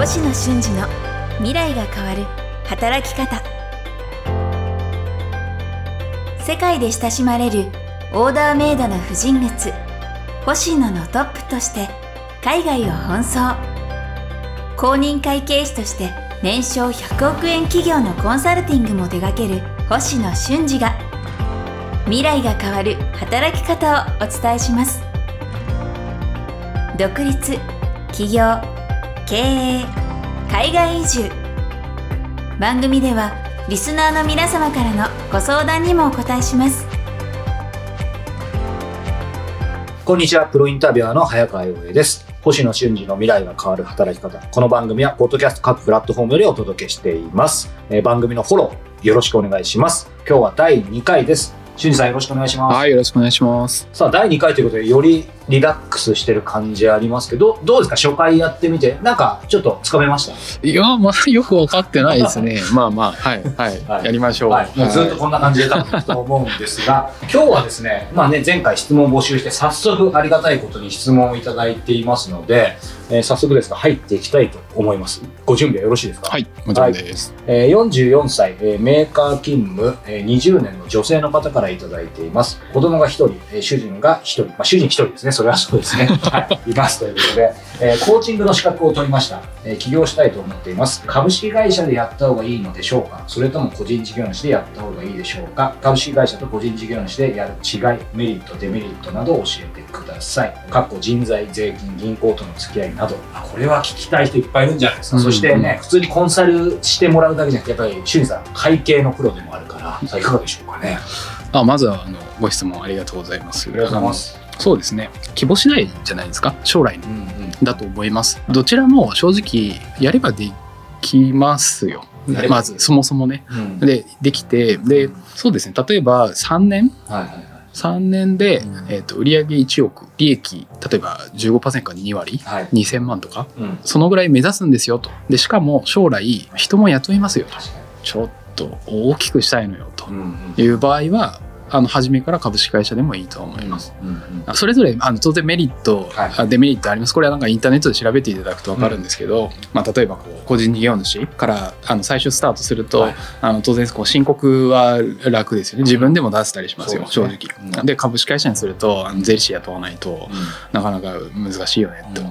星野俊二の未来が変わる働き方。世界で親しまれるオーダーメイドの婦人靴星野のトップとして海外を奔走。公認会計士として年商100億円企業のコンサルティングも手掛ける星野俊二が未来が変わる働き方をお伝えします。独立起業経営海外移住番組ではリスナーの皆様からのご相談にもお答えしますこんにちは、プロインタビュアーの早川洋平です。星野俊二の未来が変わる働き方。この番組は、ポッドキャスト各プラットフォームよりお届けしています。えー番組のフォロー、よろしくお願いします。今日は第2回です。俊二さんよろしくお願いします。はい、よろしくお願いします。さあ、第2回ということで、よりリラックスしてる感じありますけど、どうですか？初回やってみて、なんかちょっっとつかめました？いや、まあ、よく分かってないですね。まあまあ、はい、はい、はいやりましょう。はい、もうずっとこんな感じで多と思うんですが、今日はですね、まあね、前回質問を募集して、早速ありがたいことに質問をいただいていますので、えー早速ですが、入っていきたいと思います。ご準備はよろしいですか？はい、もちろんです。えー44歳、えーメーカー勤務、えー20年の女性の方からいただいています。子供が1人、えー主人が1人、まあ、主人1人ですね。それはそうですね。はい。いますということで、えーコーチングの資格を取りました、えー起業したいと思っています。株式会社でやった方がいいのでしょうか？それとも個人事業主でやった方がいいでしょうか？株式会社と個人事業主でやる違い、メリット、デメリットなどを教えてください。過去人材、税金、銀行との付き合いなど。あこれは聞きたい人いっぱいいるんじゃないですか。うんそしてね、普通にコンサルしてもらうだけじゃなくて、やっぱり、俊二さん、会計のプロでもあるから、さあいかがでしょうかね？あ、まずは、あの、ご質問ありがとうございます。ありがとうございます。そうですね。希望次第じゃないですか。将来のうんうん。だと思います。どちらも正直、やればできますよ。まず、そもそもね。うんで、できて、で、そうですね。例えば、3年はいはいはい。3年で、うんえっ、と、売上1億、利益、例えば15%から2割、はい。2000万とか、うん。そのぐらい目指すんですよと。で、しかも将来人も雇いますよと。ちょっと大きくしたいのよという場合は、あの、初めから株式会社でもいいと思います。うんうんあそれぞれ、あの、当然メリット、はいあデメリットあります。これはなんかインターネットで調べていただくと分かるんですけど、まあ、例えばこう、個人事業主から、あの、最初スタートすると、はいあの、当然、こう、申告は楽ですよね。自分でも出せたりしますよ、うですね直。うんで、株式会社にすると、あの税理士雇わないと、うんなかなか難しいよね、と。うん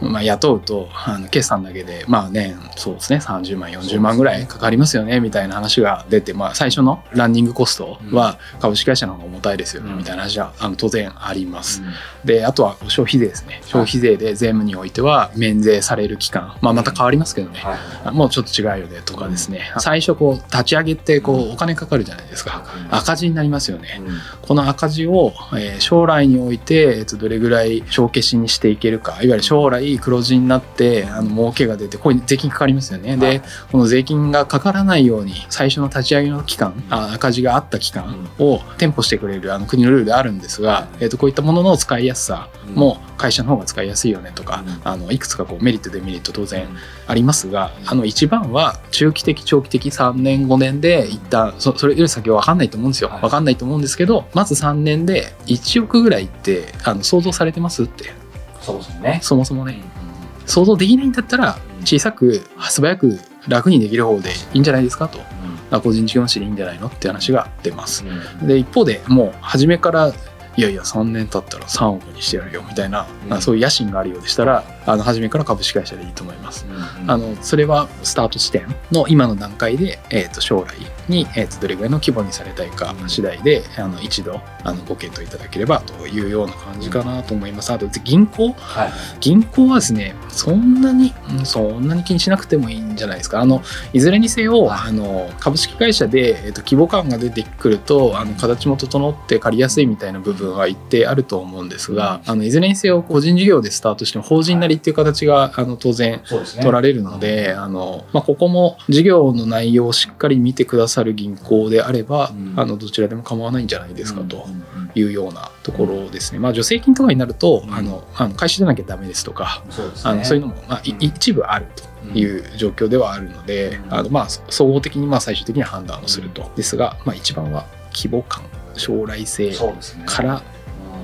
まあ、雇うとあの決算だけでまあ年そうですね30万40万ぐらいかかりますよねみたいな話が出て、まあ、最初のランニングコストは株式会社の方が重たいですよね、うん。みたいな話はあの当然あります。であとは消費税ですね。消費税で税務においては免税される期間、まあ、また変わりますけどね、はい。もうちょっと違うよねとかですね。最初こう立ち上げってこうお金かかるじゃないですか。赤字になりますよね。うん。この赤字を、えー将来において、えっとどれぐらい帳消しにしていけるかいわゆる将来黒字になってあの儲けが出てこれに税金かかりますよね、はい。でこの税金がかからないように最初の立ち上げの期間あ赤字があった期間を添付してくれるあの国のルールであるんですが、えっとこういったものの使いやすさも会社の方が使いやすいよねとか、うん。あのいくつかこうメリットデメリット当然ありますがあの一番は中期的長期的3年5年で一旦そそれより先は分かんないと思うんですよ。はい。分かんないと思うんですけどまず3年で1億ぐらいってあの想像されてますってそもそもね。そもそもね。想像できないんだったら小さく素早く楽にできる方でいいんじゃないですか？と。個人事業主でいいんじゃないの？って話が出ます。で一方でもう初めからいやいや3年経ったら3億にしてやるよみたいな、うん。そういう野心があるようでしたらあの初めから株式会社でいいと思います。あのそれはスタート地点の今の段階で、えー、と将来に、えー、とどれぐらいの規模にされたいか次第であの一度あのご検討いただければというような感じかなと思います。あと銀行？はい。銀行はですねそんなにうんそんなに気にしなくてもいいんじゃないですか。あのいずれにせよ、はい。あの株式会社で、えー、と規模感が出てくるとあの形も整って借りやすいみたいな部分は一定あると思うんですがあのいずれにせよ個人事業でスタートしても法人なりっていう形があの当然。取られるので、あのまあ、ここも事業の内容をしっかり見てくださる銀行であれば、うんあのどちらでも構わないんじゃないですかというようなところですね。まあ、助成金とかになると、うんあのあの会社じゃなきゃダメですとか、そうね。あのそういうのも、まあ、一部あるという状況ではあるので、うんあのまあ、総合的にまあ最終的には判断をすると。ですが、まあ、一番は規模感将来性。から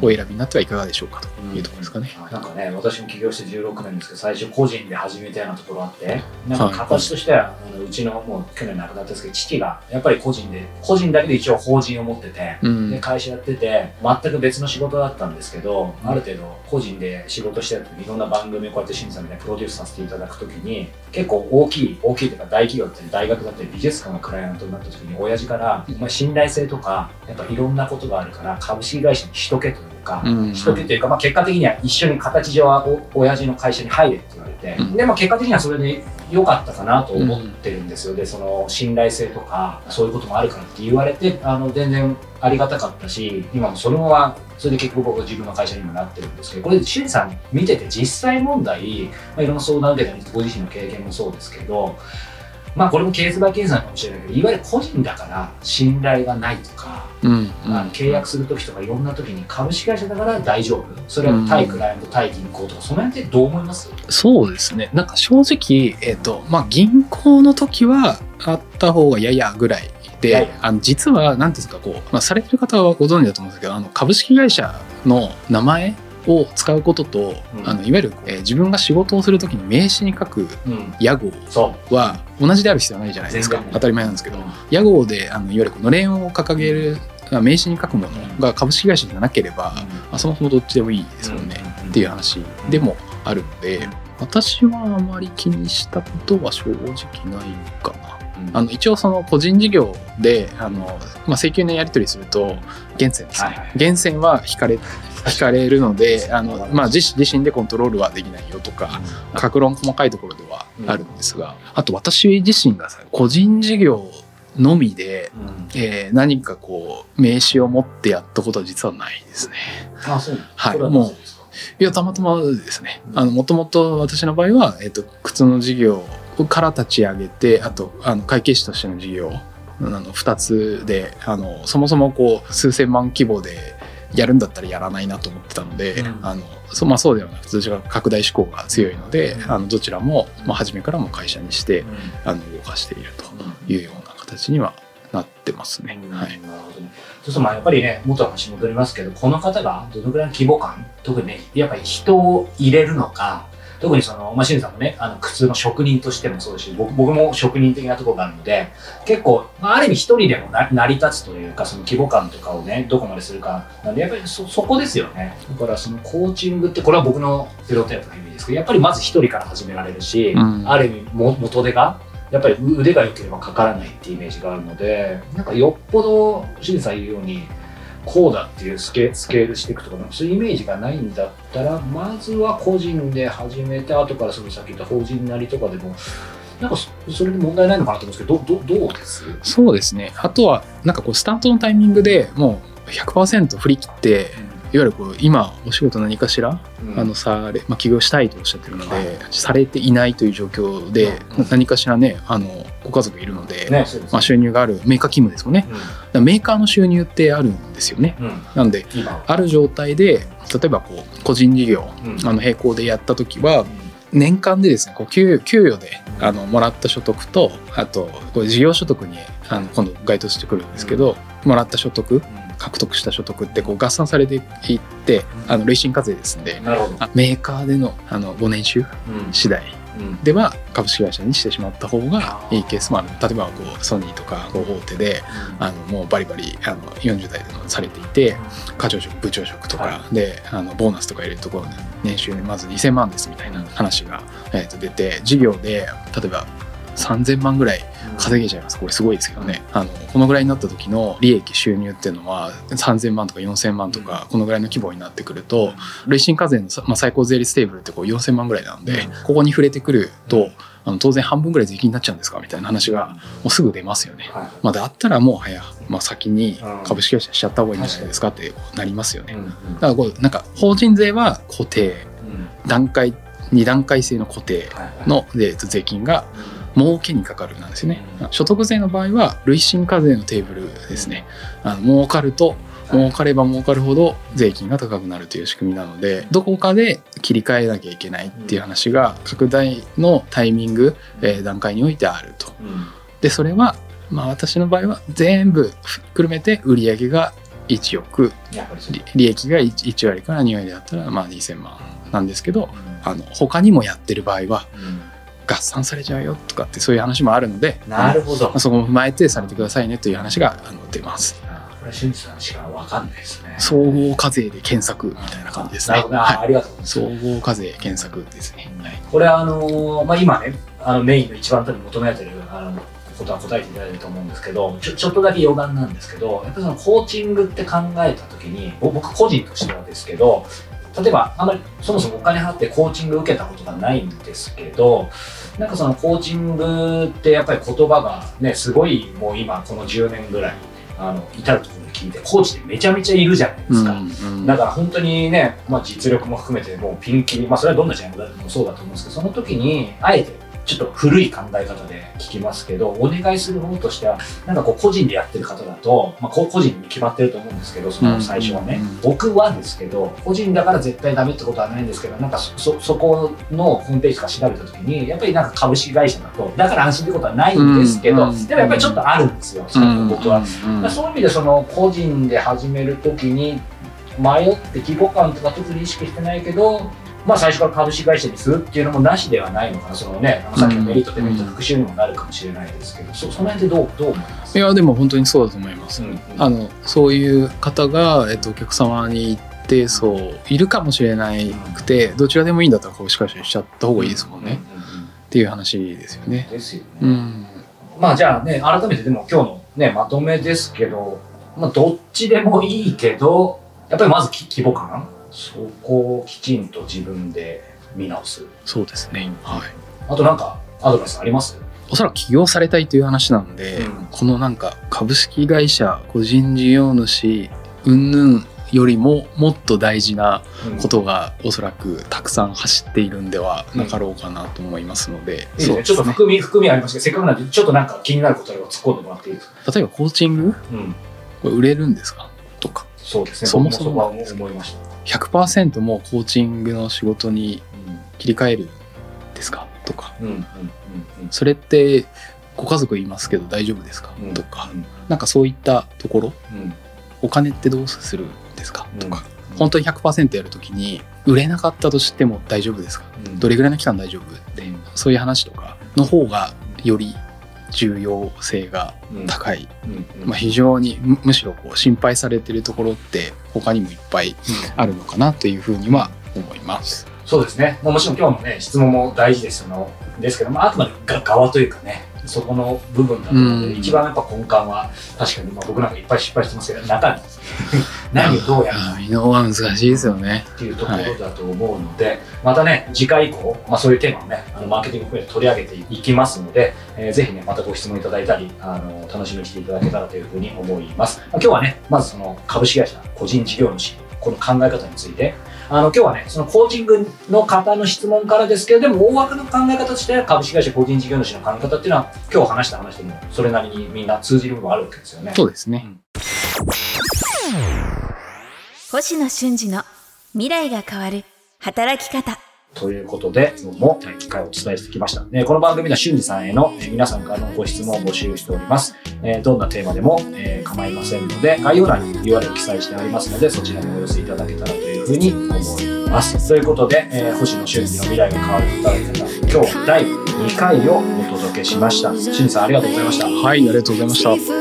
お選びになってはいかがでしょうかというところですかね。なんかね、私も起業して16年ですけど、最初個人で始めたようなところあって、なんか形としては、あのうちのもう去年亡くなったんですけど、父がやっぱり個人で、個人だけで一応法人を持ってて、うん。で会社やってて全く別の仕事だったんですけどある程度個人で仕事してる時いろんな番組をこうやって審査みたいなプロデュースさせていただく時に結構大きい大きいというか大企業だったり大学だったり美術館のクライアントになった時に親父から、お前信頼性とかやっぱいろんなことがあるから株式会社にしとけとか、うん。しとけというか、まあ、結果的には一緒に形上はお親父の会社に入れって言われて、うん。でも結果的にはそれで良かったかなと思ってるんですよ、でその信頼性とかそういうこともあるからって言われてあの全然ありがたかったし今もそのままそれで結局僕は自分の会社にもなってるんですけどこれしゅんさん見てて実際問題、まあ、いろんな相談を受けたりご自身の経験もそうですけどまあこれもケースバイケースなのかもしれないけどいわゆる個人だから信頼がないとかうんあの契約するときとかいろんなときに株式会社だから大丈夫。それは対クライアント対銀行とかその辺ってどう思います？そうですね。なんか正直、えっ、と、まあ、銀行の時はあった方がややぐらいで、あの実は、なんていうんですか、こう、まあ、されてる方はご存知だと思うんですけど、あの株式会社の名前を使うことと、うん。あのいわゆる、えー自分が仕事をするときに名刺に書くうん。屋号は同じである必要はないじゃないですか。当たり前なんですけど。屋号であのいわゆるこのれんを掲げるあ名刺に書くものが株式会社じゃなければ、まあ、そもそもどっちでもいいですもんね、っていう話でもあるので私はあまり気にしたことは正直ないかな。あの一応その個人事業であの、まあ、請求のやり取りすると源泉ですね、源泉は引かれ引かれるのであの、まあ、自自身でコントロールはできないよとか各論細かいところではあるんですが、あと私自身がさ個人事業のみで、えー何かこう名刺を持ってやったことは実はないですね。あそうはい。それはなぜですか？いやたまたまですね。あのもともと私の場合は、えっと靴の事業から立ち上げてあとあの会計士としての事業あの2つであのそもそもこう数千万規模でやるんだったらやらないなと思ってたので、うんあのそまあ、そうではなくてどちらか拡大志向が強いので、うんあのどちらも、まあ、初めからも会社にしてあの動かしているというような形にはなってますね。いなるほどね。そうするとまあやっぱりね、元の話戻りますけど、この方がどのぐらいの規模感、特にね、やっぱり人を入れるのか、特にその、まあ、しんさんもね、あの、苦痛の職人としてもそうですし、僕僕も職人的なところがあるので、結構、まあ、ある意味一人でもな成り立つというか、その規模感とかをね、どこまでするか、なんで、やっぱりそ、そこですよね。だから、そのコーチングって、これは僕のゼロテープのイメージですけど、やっぱりまず一人から始められるし、うんある意味も元手がやっぱり腕が良ければかからないっていうイメージがあるのでなんかよっぽど清水さん言うようにこうだっていうスケスケールしていくとかそういうイメージがないんだったらまずは個人で始めて後からそのさっき言った法人なりとかでもなんかそそれで問題ないのかなと思うんですけどどどどうです？そうですね。あとはなんかこうスタートのタイミングでもう100%振り切っていわゆるこう今お仕事何かしら、うん。あのされ、まあ、起業したいとおっしゃってるので、はい。されていないという状況で、うん。何かしらねあのご家族いるので、ねまあ、収入があるメーカー勤務ですもんね。だからメーカーの収入ってあるんですよね。うん。うんなんである状態で例えばこう個人事業うん。あの並行でやった時は年間でですねこう給給与であのもらった所得とあとこう事業所得にあの今度該当してくるんですけど、もらった所得獲得した所得ってこう合算されていってあの累進課税ですんでメーカーでのあの5年収うん。次第。うん。では株式会社にしてしまった方がいいケースもある。例えばこうソニーとかこう大手であのもうバリバリあの40代でもされていて課長職部長職とかはで、あのボーナスとか入れるところで年収まず2000万ですみたいな話が、えーと出て事業で例えば3000万ぐらい稼げちゃいます。これすごいですけどね。あのこのぐらいになった時の利益収入っていうのは3000万とか4000万とかこのぐらいの規模になってくると累進課税のさ、まあ、最高税率テーブルってこう4000万ぐらいなので、うん。ここに触れてくるとあの当然半分ぐらい税金になっちゃうんですか？みたいな話がもうすぐ出ますよね。はい。まあ、だったらもう早、まあ、先にうん。株式会社しちゃった方がいいんじゃないですかってなりますよね。だからこうなん。か法人税は固定うん段階2段階制の固定はいはいの税税金が儲けにかかるなんですよね。うん。所得税の場合は累進課税のテーブルですね。あの儲かると儲かれば儲かるほど税金が高くなるという仕組みなのでどこかで切り替えなきゃいけないっていう話が拡大のタイミング、えー段階においてあると。うん。でそれはまあ私の場合は全部ひっくるめて売り上げが1億。利利益が 1, 1割から2割だったらまあ2000万なんですけどあの他にもやってる場合はうん合算されちゃうよとかってそういう話もあるのでなるほど。まあ、そこも踏まえてされてくださいねという話があの出ます。あこれは俊二さんしかわかんないですね。総合課税で検索みたいな感じですね。あはありがとうございます。い、総合課税検索ですね、はい、これはあのーまあ、今ねあのメインの一番多分求められてるあのことは答えていただいてると思うんですけどちょちょっとだけ余談なんですけどやっぱりそのコーチングって考えた時にぼ僕個人としてはですけど例えばあんまりそもそもお金払ってコーチング受けたことがないんですけどなんかそのコーチングってやっぱり言葉がねすごいもう今この10年ぐらいあの至るところで聞いてコーチってめちゃめちゃいるじゃないですか。うんだから本当にね、まあ、実力も含めてもうピンキリ、まあ、それはどんなジャンルでもそうだと思うんですけどその時にあえてちょっと古い考え方で聞きますけどお願いする方としてはなんかこう個人でやってる方だと、まあ、個人に決まってると思うんですけどその最初はね、僕はですけど個人だから絶対ダメってことはないんですけどなんかそそそこのホームページとか調べた時にやっぱりなんか株式会社だとだから安心ってことはないんですけど、でもやっぱりちょっとあるんですよ、僕は。そういう意味でその個人で始めるときに迷って規模感とか特に意識してないけど、まあ、最初から株式会社にするっていうのもなしではないのかな。そのねさっきのメリットデメリット復習にもなるかもしれないですけど、そその辺でどうどう思いますいやでも本当にそうだと思います、うん。あのそういう方が、えっと、お客様に一定層いるかもしれなくてどちらでもいいんだったら株式会社にしちゃった方がいいですもんね、うんうん。っていう話ですよね。ですよね、うん。まあじゃあね改めてでも今日のねまとめですけど、まあ、どっちでもいいけどやっぱりまずき規模感そこをきちんと自分で見直す。そうですね、はい、あとなんかアドバイスあります？おそらく起業されたいという話なので、うん。このなんか株式会社個人事業主云々よりももっと大事なことがおそらくたくさん走っているんではなかろうかなと思いますので、いいですね。ちょっとね含み、含みありますけど、せっかくなんで、ちょっとなんか気になることあれば突っ込んでもらっていいですか例えばコーチング？うん。これ売れるんですか？とか。そうですね。そもそも思いました。100%もうコーチングの仕事に切り替えるんですか？とかうん。うん。うん。うん。それってご家族いますけど大丈夫ですか、うん。とかうん。なんかそういったところ？うん。お金ってどうするんですか、うんとか本当に100%やるときに売れなかったとしても大丈夫ですか？うんどれぐらいの期間大丈夫？ってうんそういう話とかの方がより重要性がうん。高い、うん。うんまあ、非常にむむしろこう心配されてるところって他にもいっぱいあるのかなというふうには思います。そうですね。まあもちろん今日のね、質問も大事ですよのですけど、まあ、あくまでが側というかね、そこの部分だと思うん一番やっぱ根幹は、確かに、まあ、僕なんかいっぱい失敗してますけど、中身。何をどうやるかあー見のは難しいですよね。っていうところだと思うので、またね、次回以降、まあ、そういうテーマをね、あのマーケティング含めて取り上げていきますので、えーぜひね、またご質問いただいたり、あの楽しみにしていただけたらというふうに思います。まあ今日はね、まずその株式会社、個人事業主、この考え方について、あの今日はね、そのコーチングの方の質問からですけど、でも大枠の考え方として株式会社個人事業主の考え方っていうのは、今日話した話でもそれなりにみんな通じる部分あるわけですよね。そうですね。星野俊二の未来が変わる働き方ということで、今日も第1回お伝えしてきました。えーこの番組では、俊二さんへの、えー皆さんからのご質問を募集しております。えーどんなテーマでも、えー構いませんので、概要欄に URL を記載してありますので、そちらにお寄せいただけたらというふうに思います。ということで、えー星野俊二の未来が変わる働き方、今日第2回をお届けしました。俊二さんありがとうございました。はい、ありがとうございました。